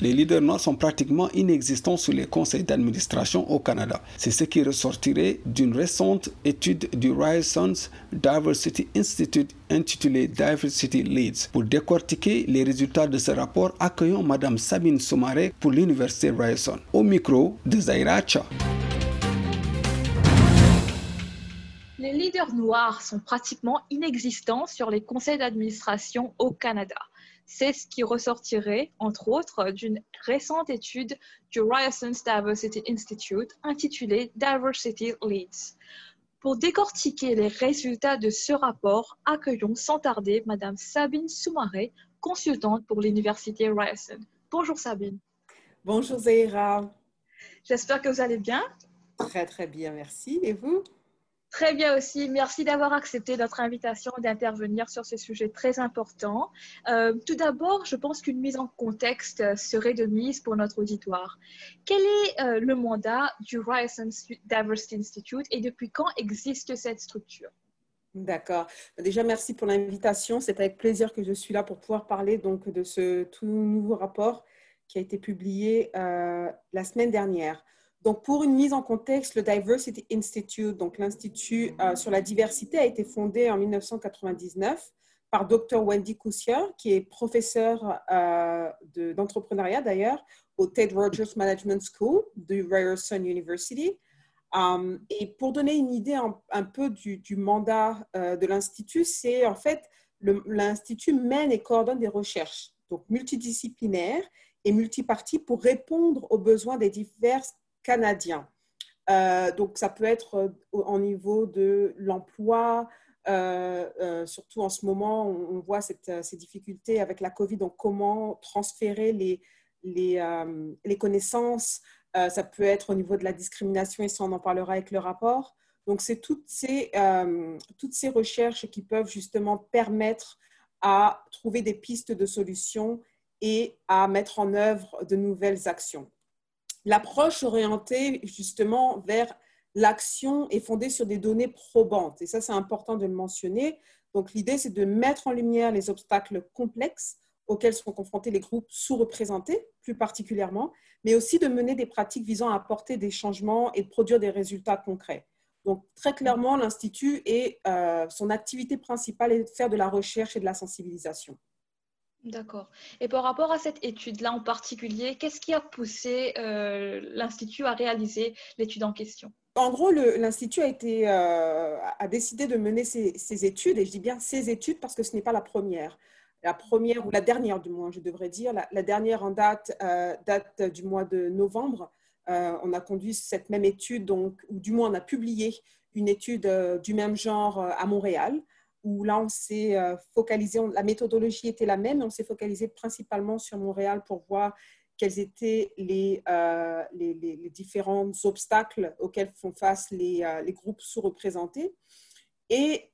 les leaders noirs sont pratiquement inexistants sur les conseils d'administration au Canada. C'est ce qui ressortirait d'une récente étude du Ryerson Diversity Institute intitulée Diversity Leads. Pour décortiquer les résultats de ce rapport, accueillons Mme Sabine Soumaré pour l'Université Ryerson. Au micro de Zaira Cha. Les leaders noirs sont pratiquement inexistants sur les conseils d'administration au Canada. C'est ce qui ressortirait, entre autres, d'une récente étude du Ryerson Diversity Institute intitulée Diversity Leads. Pour décortiquer les résultats de ce rapport, accueillons sans tarder Madame Sabine Soumaré, consultante pour l'Université Ryerson. Bonjour Sabine. Bonjour Zaira. J'espère que vous allez bien. Très très bien, merci. Et vous? Très bien aussi. Merci d'avoir accepté notre invitation d'intervenir sur ce sujet très important. Euh, tout d'abord, je pense qu'une mise en contexte serait de mise pour notre auditoire. Quel est euh, le mandat du Ryerson Diversity Institute et depuis quand existe cette structure? D'accord. Déjà, merci pour l'invitation. C'est avec plaisir que je suis là pour pouvoir parler donc de ce tout nouveau rapport qui a été publié euh, la semaine dernière. Donc, pour une mise en contexte, le Diversity Institute, donc l'Institut euh, sur la diversité, a été fondé en 1999 par Dr. Wendy Cousier, qui est professeur euh, d'entrepreneuriat d'ailleurs au Ted Rogers Management School de Ryerson University. Um, et pour donner une idée un, peu du, mandat euh, de l'Institut, c'est en fait l'Institut mène et coordonne des recherches, donc multidisciplinaires et multiparties pour répondre aux besoins des diverses canadien. Euh, donc, ça peut être euh, au niveau de l'emploi, euh, surtout en ce moment, on, voit ces difficultés avec la COVID, donc comment transférer les, les, les connaissances. ça peut être au niveau de la discrimination, et ça, on en parlera avec le rapport. Donc, c'est toutes ces, toutes ces recherches qui peuvent justement permettre à trouver des pistes de solutions et à mettre en œuvre de nouvelles actions l'approche orientée justement vers l'action est fondée sur des données probantes. Et ça, c'est important de le mentionner. Donc, l'idée, c'est de mettre en lumière les obstacles complexes auxquels sont confrontés les groupes sous-représentés, plus particulièrement, mais aussi de mener des pratiques visant à apporter des changements et de produire des résultats concrets. Donc, très clairement, l'Institut et euh, son activité principale est de faire de la recherche et de la sensibilisation. D'accord. Et par rapport à cette étude-là en particulier, qu'est-ce qui a poussé euh, l'Institut à réaliser l'étude en question? En gros, l'Institut a, euh, a décidé de mener ces, études, et je dis bien ces études parce que ce n'est pas la première. La première, ou la dernière du moins, je devrais dire, la, dernière en date, euh, date du mois de novembre. on a conduit cette même étude, donc, ou du moins on a publié une étude du même genre à Montréal où là, on s'est euh, focalisé, la méthodologie était la même, mais on s'est focalisé principalement sur Montréal pour voir quels étaient les, euh, les, différents obstacles auxquels font face les, euh, groupes sous-représentés. Et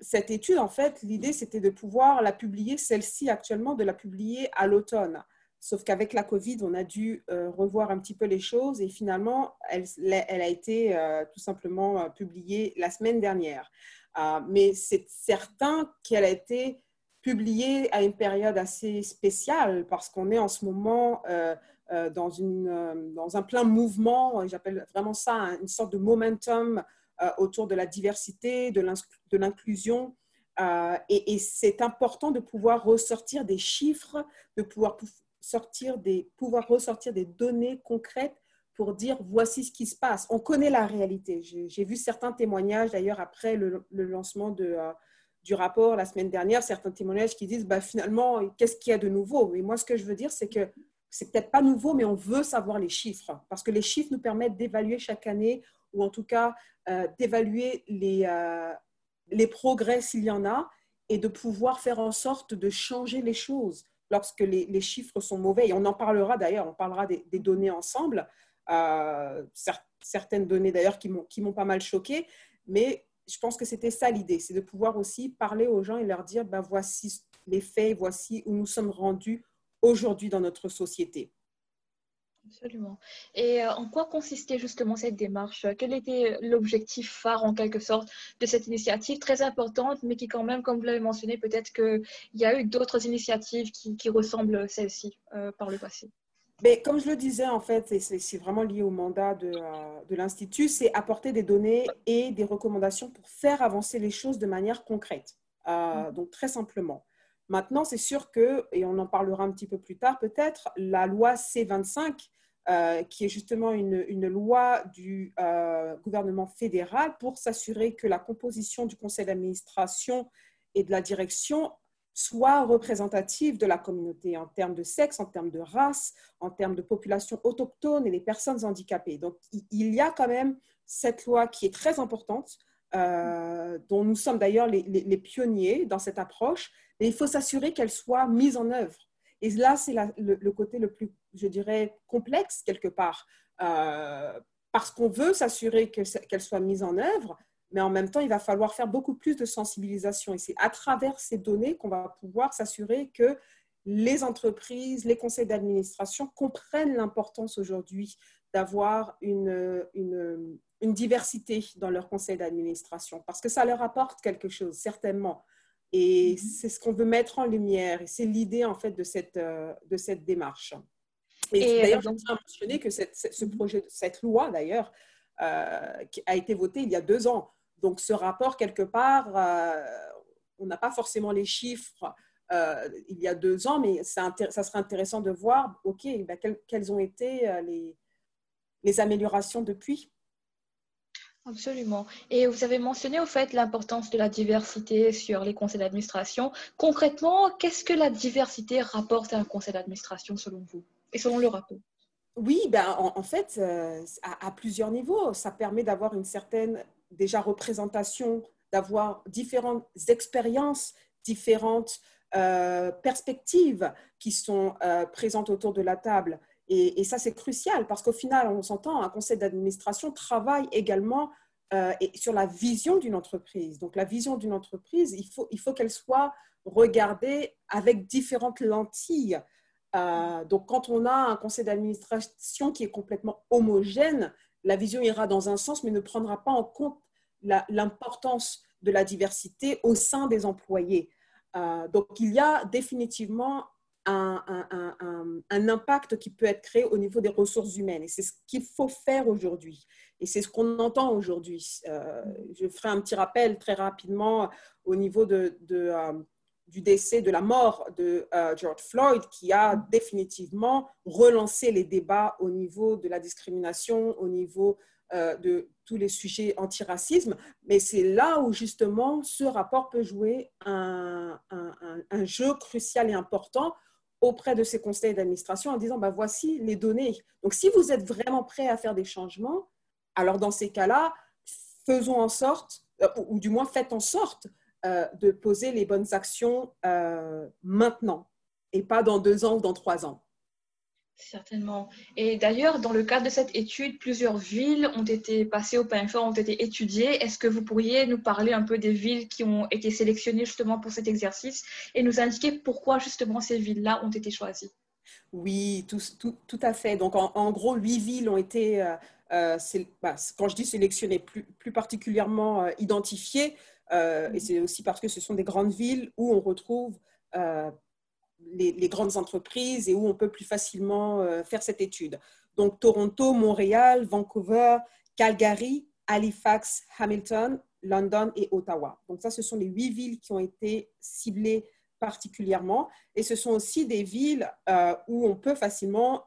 cette étude, en fait, l'idée, c'était de pouvoir la publier, celle-ci actuellement, de la publier à l'automne. Sauf qu'avec la COVID, on a dû revoir un petit peu les choses et finalement, elle, a été tout simplement publiée la semaine dernière. Euh, mais c'est certain qu'elle a été publiée à une période assez spéciale parce qu'on est en ce moment euh, euh, dans, une, dans un plein mouvement, j'appelle vraiment ça une sorte de momentum autour de la diversité, de l'inclusion. et, et c'est important de pouvoir ressortir des chiffres, de pouvoir sortir des, pouvoir ressortir des données concrètes pour dire voici ce qui se passe. On connaît la réalité. J'ai vu certains témoignages d'ailleurs après le, lancement de, euh, du rapport la semaine dernière, certains témoignages qui disent bah, finalement, qu'est-ce qu'il y a de nouveau? Et moi, ce que je veux dire, c'est que c'est peut-être pas nouveau, mais on veut savoir les chiffres parce que les chiffres nous permettent d'évaluer chaque année ou en tout cas euh, d'évaluer les, euh, les progrès s'il y en a et de pouvoir faire en sorte de changer les choses. Lorsque les, chiffres sont mauvais. Et on en parlera d'ailleurs, on parlera des, données ensemble. Euh, certaines données d'ailleurs qui m'ont pas mal choqué. Mais je pense que c'était ça l'idée, c'est de pouvoir aussi parler aux gens et leur dire, ben, voici les faits, voici où nous sommes rendus aujourd'hui dans notre société. Absolument. Et euh, en quoi consistait justement cette démarche? Quel était l'objectif phare en quelque sorte de cette initiative très importante, mais qui quand même, comme vous l'avez mentionné, peut-être qu'il y a eu d'autres initiatives qui, ressemblent à celle-ci euh, par le passé? Mais comme je le disais, en fait, et c'est vraiment lié au mandat de, euh, de l'Institut, c'est apporter des données et des recommandations pour faire avancer les choses de manière concrète. Mm. donc, très simplement. Maintenant, c'est sûr que, et on en parlera un petit peu plus tard peut-être, la loi C25, euh, qui est justement une, loi du euh, gouvernement fédéral pour s'assurer que la composition du conseil d'administration et de la direction soit représentative de la communauté en termes de sexe, en termes de race, en termes de population autochtone et les personnes handicapées. Donc, il y a quand même cette loi qui est très importante, euh, dont nous sommes d'ailleurs les, pionniers dans cette approche, mais il faut s'assurer qu'elle soit mise en œuvre. Et là, c'est le, côté le plus, je dirais, complexe quelque part, euh, parce qu'on veut s'assurer qu'elle soit mise en œuvre, mais en même temps, il va falloir faire beaucoup plus de sensibilisation. Et c'est à travers ces données qu'on va pouvoir s'assurer que les entreprises, les conseils d'administration comprennent l'importance aujourd'hui d'avoir une, diversité dans leur conseil d'administration, parce que ça leur apporte quelque chose, certainement. Et mhm. c'est ce qu'on veut mettre en lumière. Et c'est l'idée, en fait, de cette, euh, de cette démarche. Et, d'ailleurs, je tiens à mentionner que cette, ce mhm. projet, cette loi, d'ailleurs, euh, a été votée il y a deux ans. Donc, ce rapport, quelque part, euh, on n'a pas forcément les chiffres il y a deux ans, mais ça, ça serait intéressant de voir, OK, ben, quelles, ont été les, les améliorations depuis? Absolument. Et vous avez mentionné au fait l'importance de la diversité sur les conseils d'administration. Concrètement, qu'est-ce que la diversité rapporte à un conseil d'administration selon vous et selon le rapport? Oui, ben, en, fait, euh, à, plusieurs niveaux. Ça permet d'avoir une certaine déjà représentation, d'avoir différentes expériences, différentes euh, perspectives qui sont euh, présentes autour de la table. Et, ça, c'est crucial parce qu'au final, on s'entend, un conseil d'administration travaille également euh, sur la vision d'une entreprise. Donc, la vision d'une entreprise, il faut, qu'elle soit regardée avec différentes lentilles. Euh, donc, quand on a un conseil d'administration qui est complètement homogène, la vision ira dans un sens, mais ne prendra pas en compte l'importance de la diversité au sein des employés. Euh, donc, il y a définitivement un, impact qui peut être créé au niveau des ressources humaines. Et c'est ce qu'il faut faire aujourd'hui. Et c'est ce qu'on entend aujourd'hui. Euh, je ferai un petit rappel très rapidement au niveau de, euh, du décès, de la mort de euh, George Floyd, qui a définitivement relancé les débats au niveau de la discrimination, au niveau de tous les sujets antiracisme. Mais c'est là où justement ce rapport peut jouer un, un jeu crucial et important auprès de ces conseils d'administration en disant, bah, voici les données. Donc, si vous êtes vraiment prêt à faire des changements, alors dans ces cas-là, faisons en sorte, euh, ou, du moins faites en sorte euh, de poser les bonnes actions euh, maintenant et pas dans deux ans ou dans trois ans. Certainement. Et d'ailleurs, dans le cadre de cette étude, plusieurs villes ont été passées au pain fort, ont été étudiées. Est-ce que vous pourriez nous parler un peu des villes qui ont été sélectionnées justement pour cet exercice et nous indiquer pourquoi justement ces villes-là ont été choisies? Oui, tout, tout, à fait. Donc, en, gros, huit villes ont été, euh, euh, bah, quand je dis sélectionnées, plus, plus particulièrement euh, identifiées. et mm-hmm. c'est aussi parce que ce sont des grandes villes où on retrouve les, grandes entreprises et où on peut plus facilement euh, faire cette étude. Donc Toronto, Montréal, Vancouver, Calgary, Halifax, Hamilton, London et Ottawa. Donc ça, ce sont les huit villes qui ont été ciblées particulièrement. Et ce sont aussi des villes euh, où on peut facilement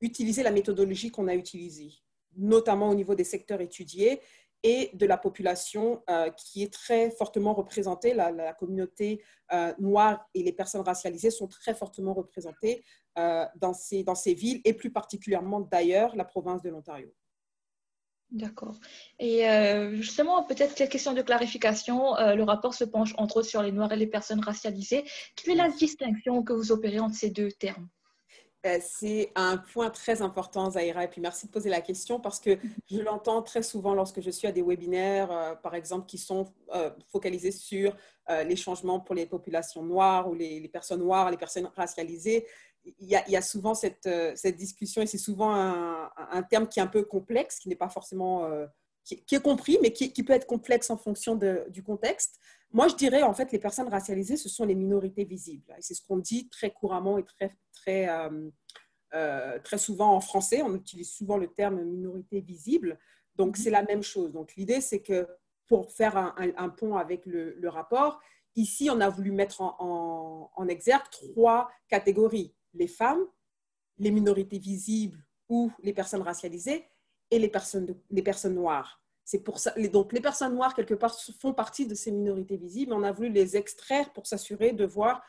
utiliser la méthodologie qu'on a utilisée, notamment au niveau des secteurs étudiés et de la population euh, qui est très fortement représentée. La, communauté euh, noire et les personnes racialisées sont très fortement représentées euh, dans, ces, dans ces villes et plus particulièrement d'ailleurs la province de l'Ontario. D'accord. Et justement, peut-être quelques questions de clarification. Le rapport se penche entre autres sur les Noirs et les personnes racialisées. Quelle est la distinction que vous opérez entre ces deux termes? C'est un point très important, Zahira. Et puis merci de poser la question parce que je l'entends très souvent lorsque je suis à des webinaires, par exemple, qui sont focalisés sur les changements pour les populations noires ou les, personnes noires, les personnes racialisées il y, a, souvent cette, euh, discussion et c'est souvent un, terme qui est un peu complexe, qui n'est pas forcément, euh, qui, est compris, mais qui, peut être complexe en fonction du contexte. Moi, je dirais en fait, les personnes racialisées, ce sont les minorités visibles. C'est ce qu'on dit très couramment et très, très, euh, très souvent en français. On utilise souvent le terme minorité visible. Donc, c'est la même chose. Donc, l'idée, c'est que pour faire un, un, pont avec le, le, rapport, ici, on a voulu mettre en, en, en exergue trois catégories les femmes, les minorités visibles ou les personnes racialisées et les personnes, les personnes noires. Donc les personnes noires, quelque part, font partie de ces minorités visibles. On a voulu les extraire pour s'assurer de voir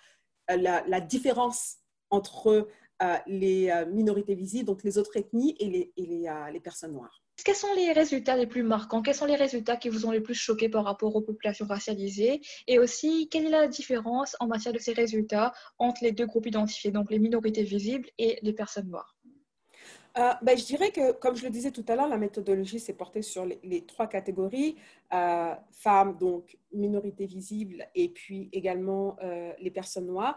euh, la, différence entre euh, les euh, minorités visibles, donc les autres ethnies, et les, les, les personnes noires. Quels sont les résultats les plus marquants? Quels sont les résultats qui vous ont le plus choqué par rapport aux populations racialisées? Et aussi, quelle est la différence en matière de ces résultats entre les deux groupes identifiés, donc les minorités visibles et les personnes noires? Euh, ben, je dirais que, comme je le disais tout à l'heure, la méthodologie s'est portée sur les, trois catégories, euh, femmes, donc minorités visibles, et puis également euh, les personnes noires.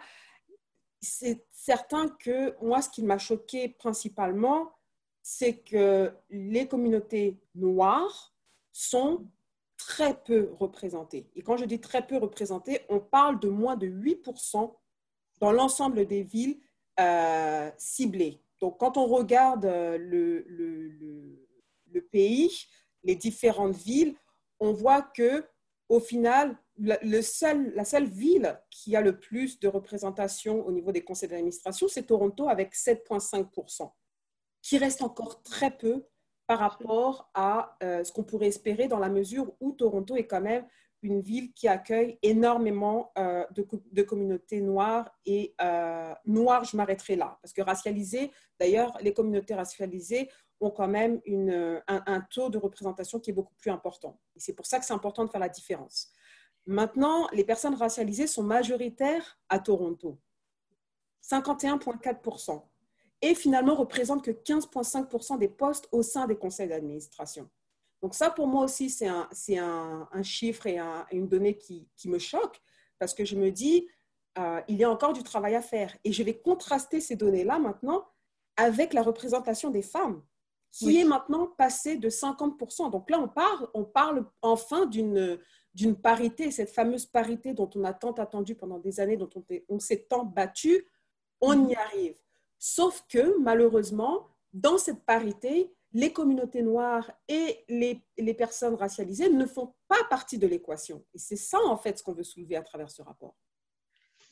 C'est certain que moi, ce qui m'a choqué principalement, c'est que les communautés noires sont très peu représentées. Et quand je dis très peu représentées, on parle de moins de 8% dans l'ensemble des villes ciblées. Donc, quand on regarde euh, le, pays, les différentes villes, on voit que au final, la seule ville qui a le plus de représentation au niveau des conseils d'administration, c'est Toronto avec 7,5% qui reste encore très peu par rapport à euh, ce qu'on pourrait espérer dans la mesure où Toronto est quand même une ville qui accueille énormément euh, de, communautés noires et euh, noires, je m'arrêterai là, parce que racialisées, d'ailleurs, les communautés racialisées ont quand même un, taux de représentation qui est beaucoup plus important. C'est pour ça que c'est important de faire la différence. Maintenant, les personnes racialisées sont majoritaires à Toronto, 51,4% et finalement représente que 15,5% des postes au sein des conseils d'administration. Donc ça, pour moi aussi, c'est un, un, un, chiffre et une donnée qui, qui, me choque parce que je me dis, euh, il y a encore du travail à faire. Et je vais contraster ces données-là maintenant avec la représentation des femmes, qui est maintenant passée de 50%. Donc là, on parle, on parle enfin d'une d'une parité, cette fameuse parité dont on a tant attendu pendant des années, dont on, on s'est tant battu, on y arrive. Sauf que malheureusement, dans cette parité, les communautés noires et les, les personnes racialisées ne font pas partie de l'équation. Et c'est ça, en fait, ce qu'on veut soulever à travers ce rapport.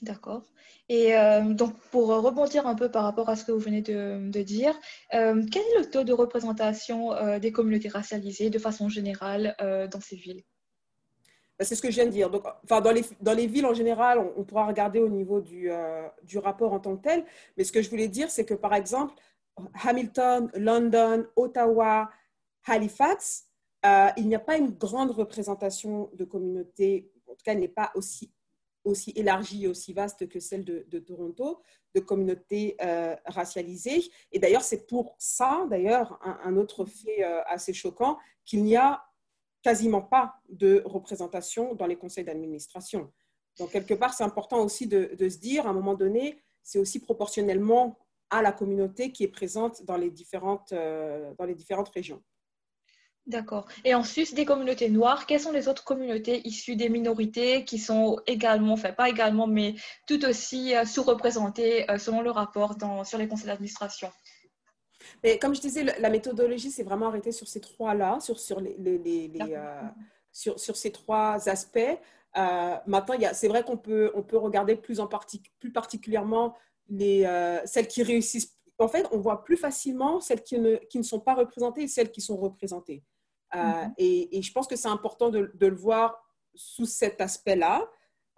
D'accord. Et euh, donc, pour rebondir un peu par rapport à ce que vous venez de, de dire, euh, quel est le taux de représentation euh, des communautés racialisées de façon générale dans ces villes? Ben, c'est ce que je viens de dire. Donc, enfin, dans, les, dans les villes en général, on, pourra regarder au niveau du, euh, du, rapport en tant que tel. Mais ce que je voulais dire, c'est que par exemple, Hamilton, London, Ottawa, Halifax, euh, il n'y a pas une grande représentation de communautés, en tout cas, elle n'est pas aussi, aussi élargie et aussi vaste que celle de, de Toronto, de communautés euh, racialisées. Et d'ailleurs, c'est pour ça, d'ailleurs, un, un, autre fait assez choquant, qu'il n'y a quasiment pas de représentation dans les conseils d'administration. Donc, quelque part, c'est important aussi de, se dire, à un moment donné, c'est aussi proportionnellement à la communauté qui est présente dans les différentes, euh, dans les différentes régions. D'accord. Et en sus des communautés noires, quelles sont les autres communautés issues des minorités qui sont également, enfin pas également, mais tout aussi euh, sous-représentées euh, selon le rapport dans, sur les conseils d'administration? Mais comme je disais, la méthodologie s'est vraiment arrêtée sur ces trois-là, sur, sur, les, les, euh, sur, sur, ces trois aspects. Euh, maintenant, c'est vrai qu'on peut, on peut regarder plus, en plus particulièrement les, euh, celles qui réussissent. En fait, on voit plus facilement celles qui ne, qui ne sont pas représentées et celles qui sont représentées. Mm-hmm. et, et, je pense que c'est important de, de, le voir sous cet aspect-là.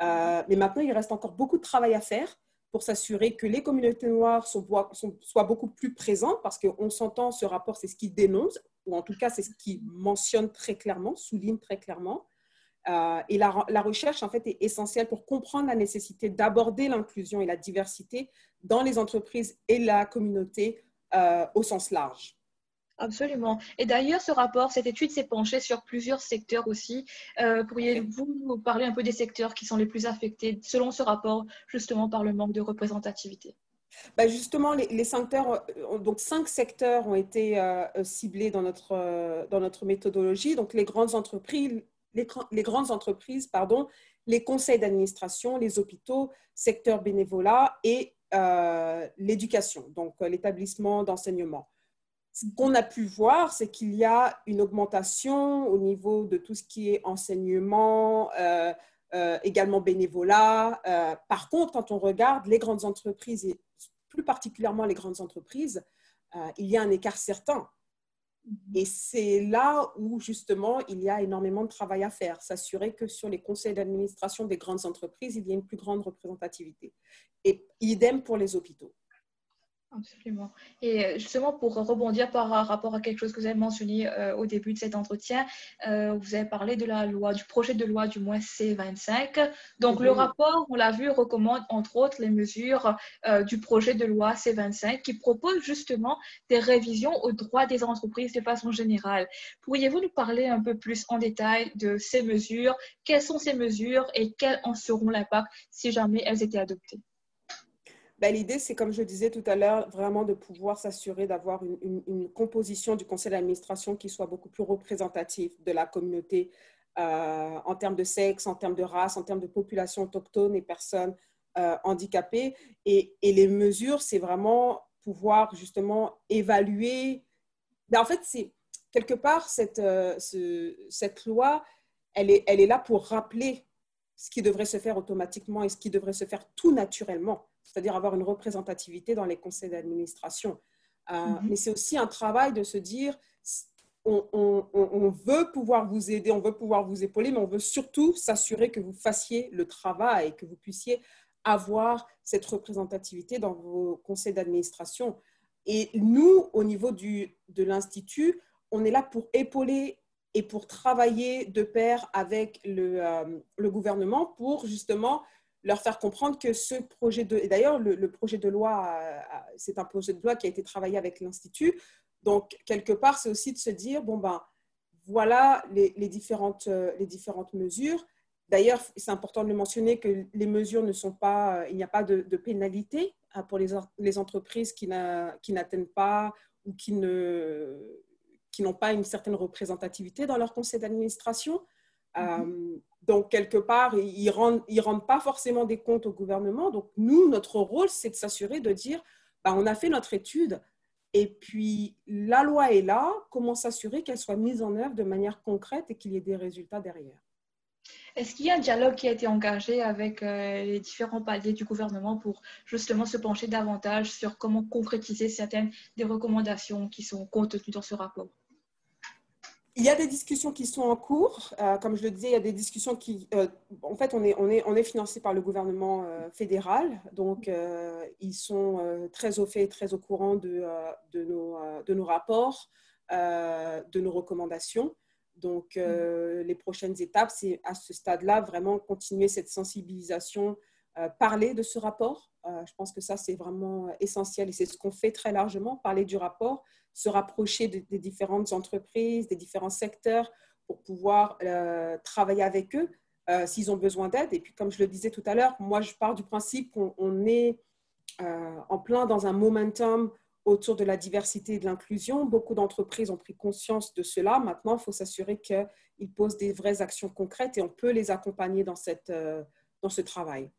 mais maintenant, il reste encore beaucoup de travail à faire pour s'assurer que les communautés noires soient, beaucoup plus présentes, parce qu'on s'entend, ce rapport, c'est ce qu'il dénonce. ou en tout cas c'est ce qui mentionne très clairement, souligne très clairement. Euh, et la, recherche, en fait, est essentielle pour comprendre la nécessité d'aborder l'inclusion et la diversité dans les entreprises et la communauté euh, au sens large. Absolument. Et d'ailleurs, ce rapport, cette étude s'est penchée sur plusieurs secteurs aussi. Euh, pourriez-vous nous parler un peu des secteurs qui sont les plus affectés selon ce rapport, justement par le manque de représentativité? Bah, justement, les, secteurs, donc cinq secteurs ont été euh, ciblés dans notre, dans notre méthodologie. Donc, les grandes entreprises, les, grandes entreprises, pardon, les conseils d'administration, les hôpitaux, secteur bénévolat et l'éducation, donc l'établissement d'enseignement ce qu'on a pu voir, c'est qu'il y a une augmentation au niveau de tout ce qui est enseignement, euh, euh, également bénévolat. Euh, par contre, quand on regarde les grandes entreprises, et plus particulièrement les grandes entreprises, il y a un écart certain. Et c'est là où justement il y a énormément de travail à faire, s'assurer que sur les conseils d'administration des grandes entreprises, il y a une plus grande représentativité. Et idem pour les hôpitaux. Absolument. Et euh, justement, pour rebondir par rapport à quelque chose que vous avez mentionné euh, au début de cet entretien, euh, vous avez parlé de la loi, du projet de loi du moins C25. Donc, le rapport, on l'a vu, recommande entre autres les mesures du projet de loi C25 qui propose justement des révisions aux droits des entreprises de façon générale. Pourriez-vous nous parler un peu plus en détail de ces mesures? Quelles sont ces mesures et quels en seront l'impact si jamais elles étaient adoptées? Ben, l'idée, c'est, comme je disais tout à l'heure, vraiment de pouvoir s'assurer d'avoir une, composition du conseil d'administration qui soit beaucoup plus représentative de la communauté euh, en termes de sexe, en termes de race, en termes de population autochtone et personnes euh, handicapées. Et, les mesures, c'est vraiment pouvoir justement évaluer. Ben, en fait, c'est quelque part, cette, euh, cette loi, elle est, elle est là pour rappeler ce qui devrait se faire automatiquement et ce qui devrait se faire tout naturellement c'est-à-dire avoir une représentativité dans les conseils d'administration. Euh, mhm. Mais c'est aussi un travail de se dire, on, veut pouvoir vous aider, on veut pouvoir vous épauler, mais on veut surtout s'assurer que vous fassiez le travail et que vous puissiez avoir cette représentativité dans vos conseils d'administration. Et nous, au niveau du, de l'Institut, on est là pour épauler et pour travailler de pair avec le, euh, le gouvernement pour justement leur faire comprendre que ce projet de... Et d'ailleurs, le, projet de loi, c'est un projet de loi qui a été travaillé avec l'Institut. Donc, quelque part, c'est aussi de se dire, bon, ben, voilà les, différentes, les différentes mesures. D'ailleurs, c'est important de le mentionner que les mesures ne sont pas... Il n'y a pas de, pénalité hein, pour les, les entreprises qui n'atteignent pas ou qui ne qui n'ont pas une certaine représentativité dans leur conseil d'administration. Mm-hmm. Euh, donc, quelque part, ils ne rendent, ils rendent pas forcément des comptes au gouvernement. Donc, nous, notre rôle, c'est de s'assurer de dire, bah, on a fait notre étude, et puis la loi est là, comment s'assurer qu'elle soit mise en œuvre de manière concrète et qu'il y ait des résultats derrière? Est-ce qu'il y a un dialogue qui a été engagé avec euh, les différents paliers du gouvernement pour justement se pencher davantage sur comment concrétiser certaines des recommandations qui sont contenues dans ce rapport? Il y a des discussions qui sont en cours. Euh, comme je le disais, il y a des discussions qui... Euh, en fait, on est, on, est, on est financé par le gouvernement euh, fédéral. Donc, ils sont très au fait, très au courant de, de, nos, de nos, rapports, de nos recommandations. Donc, les prochaines étapes, c'est à ce stade-là, vraiment continuer cette sensibilisation, parler de ce rapport. je pense que ça, c'est vraiment essentiel et c'est ce qu'on fait très largement, parler du rapport se rapprocher des différentes entreprises, des différents secteurs pour pouvoir euh, travailler avec eux euh, s'ils ont besoin d'aide. Et puis, comme je le disais tout à l'heure, moi, je pars du principe qu'on est euh, en plein dans un momentum autour de la diversité et de l'inclusion. Beaucoup d'entreprises ont pris conscience de cela. Maintenant, il faut s'assurer qu'ils posent des vraies actions concrètes et on peut les accompagner dans, cette, dans ce travail.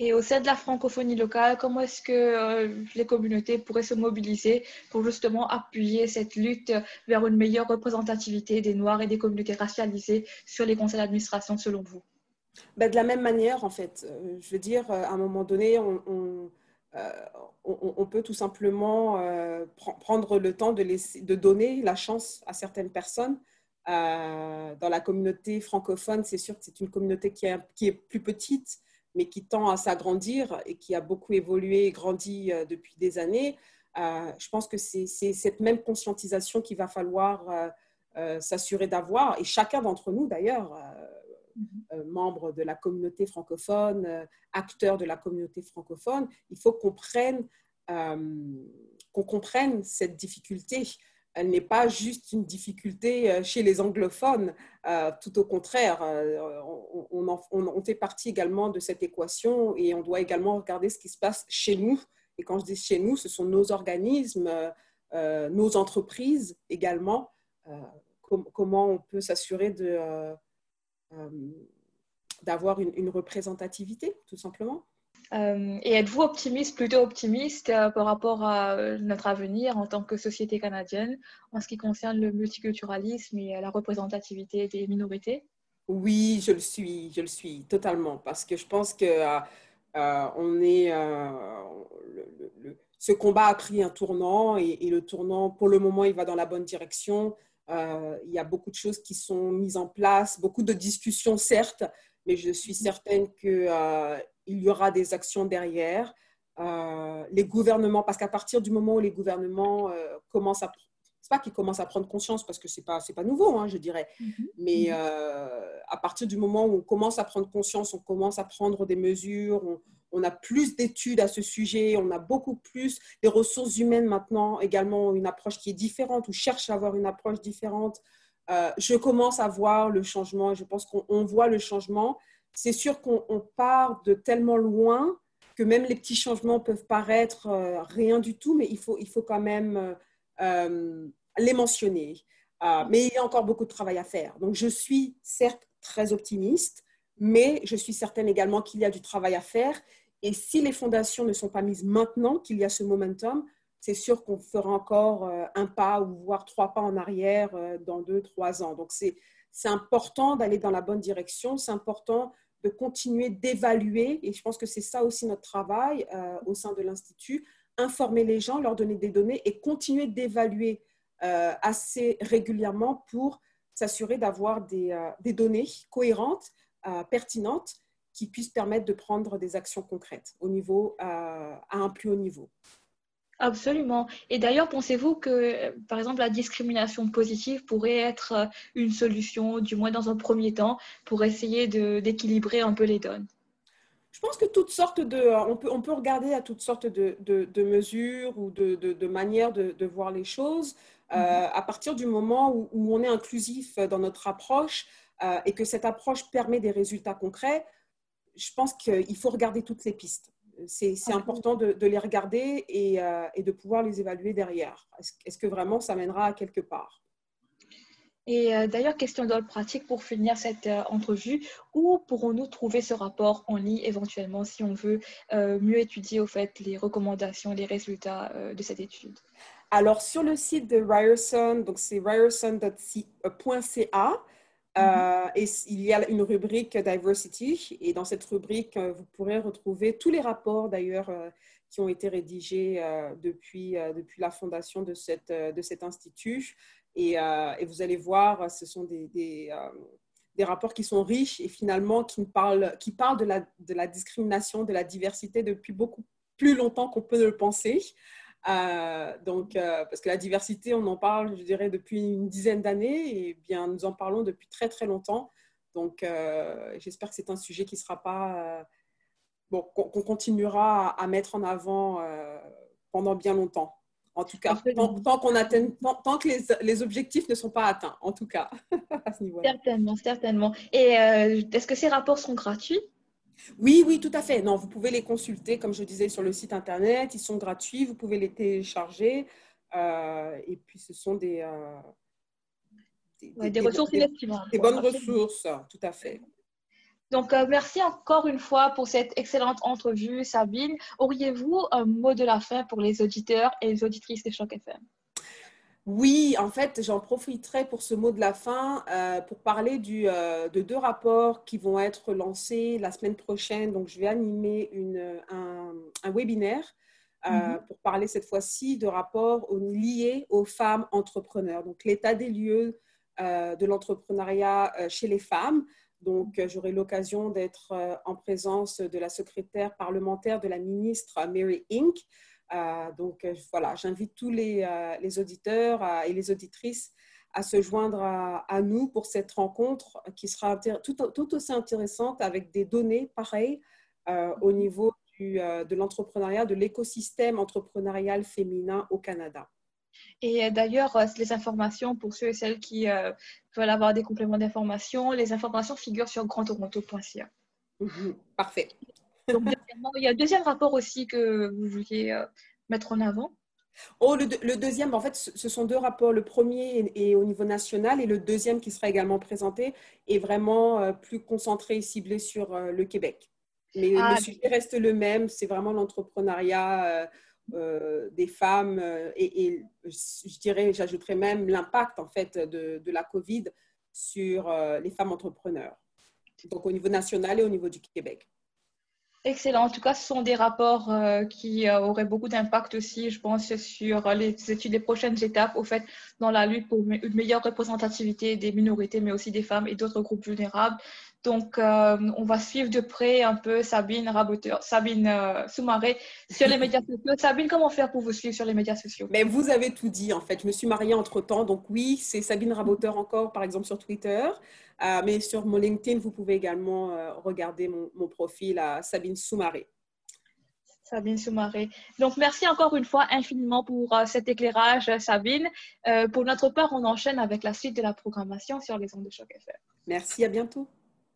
Et au sein de la francophonie locale, comment est-ce que euh, les communautés pourraient se mobiliser pour justement appuyer cette lutte vers une meilleure représentativité des Noirs et des communautés racialisées sur les conseils d'administration selon vous? Ben, De la même manière, en fait. Euh, je veux dire, euh, à un moment donné, on, peut tout simplement prendre le temps de, laisser, de donner la chance à certaines personnes. dans la communauté francophone, c'est sûr que c'est une communauté qui est plus petite, mais qui tend à s'agrandir et qui a beaucoup évolué et grandi euh, depuis des années. je pense que c'est cette même conscientisation qu'il va falloir s'assurer d'avoir, et chacun d'entre nous d'ailleurs, mm-hmm. membres de la communauté francophone, acteurs de la communauté francophone, il faut qu'on prenne qu'on comprenne cette difficulté. Elle n'est pas juste une difficulté euh, chez les anglophones, euh, tout au contraire, euh, on, fait partie également de cette équation et on doit également regarder ce qui se passe chez nous. Et quand je dis chez nous, ce sont nos organismes, nos entreprises également. comment on peut s'assurer d'avoir une représentativité, tout simplement et êtes-vous optimiste, plutôt optimiste euh, par rapport à euh, notre avenir en tant que société canadienne en ce qui concerne le multiculturalisme et la représentativité des minorités? Oui, je le suis, je le suis totalement, parce que je pense que on est, ce combat a pris un tournant et, le tournant, pour le moment, il va dans la bonne direction. il y a beaucoup de choses qui sont mises en place, beaucoup de discussions, certes, mais je suis certaine qu'il euh, y aura des actions derrière. Euh, les gouvernements, parce qu'à partir du moment où les gouvernements euh, commencent à c'est pas qu'ils commencent à prendre conscience parce que c'est pas pas nouveau hein, je dirais mm-hmm. mais mm-hmm. à partir du moment où on commence à prendre conscience on commence à prendre des mesures on, on a plus d'études à ce sujet on a beaucoup plus les ressources humaines maintenant également une approche qui est différente ou cherche à avoir une approche différente euh, je commence à voir le changement je pense qu'on voit le changement. C'est sûr qu'on part de tellement loin que même les petits changements peuvent paraître euh, rien du tout, mais il faut, il faut quand même euh, les mentionner. mais il y a encore beaucoup de travail à faire. Donc je suis certes très optimiste, mais je suis certaine également qu'il y a du travail à faire. Et si les fondations ne sont pas mises maintenant, qu'il y a ce momentum, c'est sûr qu'on fera encore euh, un pas ou voire trois pas en arrière euh, dans deux, trois ans. Donc, c'est important d'aller dans la bonne direction. C'est important de continuer d'évaluer, et je pense que c'est ça aussi notre travail euh, au sein de l'Institut, informer les gens, leur donner des données et continuer d'évaluer assez régulièrement pour s'assurer d'avoir des, des, données cohérentes, pertinentes, qui puissent permettre de prendre des actions concrètes au niveau, à un plus haut niveau. Absolument. Et d'ailleurs, pensez-vous que, par exemple, la discrimination positive pourrait être euh, une solution, du moins dans un premier temps, pour essayer d'équilibrer un peu les donnes? Je pense que toutes sortes de, euh, on peut, on peut regarder à toutes sortes de, de, mesures ou de, manières de, voir les choses. Euh, mm-hmm. à partir du moment où, on est inclusif dans notre approche et que cette approche permet des résultats concrets, je pense qu'il faut regarder toutes les pistes c'est important de, les regarder euh, et, de pouvoir les évaluer derrière. Est-ce que vraiment ça mènera à quelque part? Et euh, d'ailleurs, question d'ordre pratique pour finir cette euh, entrevue, où pourront-nous trouver ce rapport en ligne éventuellement si on veut mieux étudier au fait les recommandations, les résultats de cette étude? Alors sur le site de Ryerson, donc c'est ryerson.ca, euh, et il y a une rubrique diversity et dans cette rubrique, euh, vous pourrez retrouver tous les rapports d'ailleurs euh, qui ont été rédigés depuis, depuis la fondation de, cette, de cet institut. Et, vous allez voir, ce sont des, des, des, rapports qui sont riches et finalement qui parlent, qui parlent de, la, de la discrimination, de la diversité depuis beaucoup plus longtemps qu'on peut le penser. Euh, donc, euh, parce que la diversité, on en parle, je dirais, depuis une dizaine d'années, et bien nous en parlons depuis très très longtemps. Donc, euh, j'espère que c'est un sujet qui sera pas bon, qu'on continuera à, mettre en avant pendant bien longtemps. En tout cas, tant, qu'on atteint, tant, que les, les, objectifs ne sont pas atteints, en tout cas, à ce niveau-là. Certainement, certainement. Et est-ce que ces rapports sont gratuits? Oui, oui, tout à fait. Non, vous pouvez les consulter, comme je disais, sur le site internet. Ils sont gratuits, vous pouvez les télécharger. Euh, et puis, ce sont des, euh, des, ressources inestimables. Des, bonnes ressources, tout à fait. Donc, euh, merci encore une fois pour cette excellente entrevue, Sabine. Auriez-vous un mot de la fin pour les auditeurs et les auditrices de Choc FM oui, en fait, j'en profiterai pour ce mot de la fin euh, pour parler du, euh, de deux rapports qui vont être lancés la semaine prochaine. Donc, je vais animer une, un, un, webinaire euh, mm-hmm. pour parler cette fois-ci de rapports liés aux femmes entrepreneurs. Donc, l'état des lieux de l'entrepreneuriat chez les femmes. Donc, j'aurai l'occasion d'être en présence de la secrétaire parlementaire de la ministre Mary Inc., donc voilà, j'invite tous les, les auditeurs et les auditrices à se joindre à, nous pour cette rencontre qui sera tout, tout, aussi intéressante avec des données pareilles au niveau du, de l'entrepreneuriat, de l'écosystème entrepreneurial féminin au Canada. Et d'ailleurs, les informations, pour ceux et celles qui veulent avoir des compléments d'information, les informations figurent sur grandtoronto.ca. Mhm, parfait. Donc, il y a un deuxième rapport aussi que vous vouliez euh, mettre en avant. Oh, le, deuxième, en fait, ce sont deux rapports. Le premier est, au niveau national et le deuxième qui sera également présenté est vraiment euh, plus concentré et ciblé sur euh, le Québec. Mais le ah, sujet reste le même, c'est vraiment l'entrepreneuriat des femmes et, je dirais, j'ajouterais même l'impact en fait de, de, la COVID sur les femmes entrepreneurs. Donc au niveau national et au niveau du Québec. Excellent. En tout cas, ce sont des rapports euh, qui euh, auraient beaucoup d'impact aussi, je pense, sur les études, les prochaines étapes, au fait, dans la lutte pour une meilleure représentativité des minorités, mais aussi des femmes et d'autres groupes vulnérables. Donc, euh, on va suivre de près un peu Sabine Raboteur, Sabine Soumaré sur les médias sociaux. Sabine, comment faire pour vous suivre sur les médias sociaux? Mais vous avez tout dit, en fait. Je me suis mariée entre-temps. Donc, oui, c'est Sabine Raboteur encore, par exemple, sur Twitter. Euh, mais sur mon LinkedIn, vous pouvez également euh, regarder mon, profil à Sabine Soumaré. Sabine Soumaré. Donc, merci encore une fois infiniment pour euh, cet éclairage, Sabine. pour notre part, on enchaîne avec la suite de la programmation sur les ondes de choc FM. Merci, à bientôt.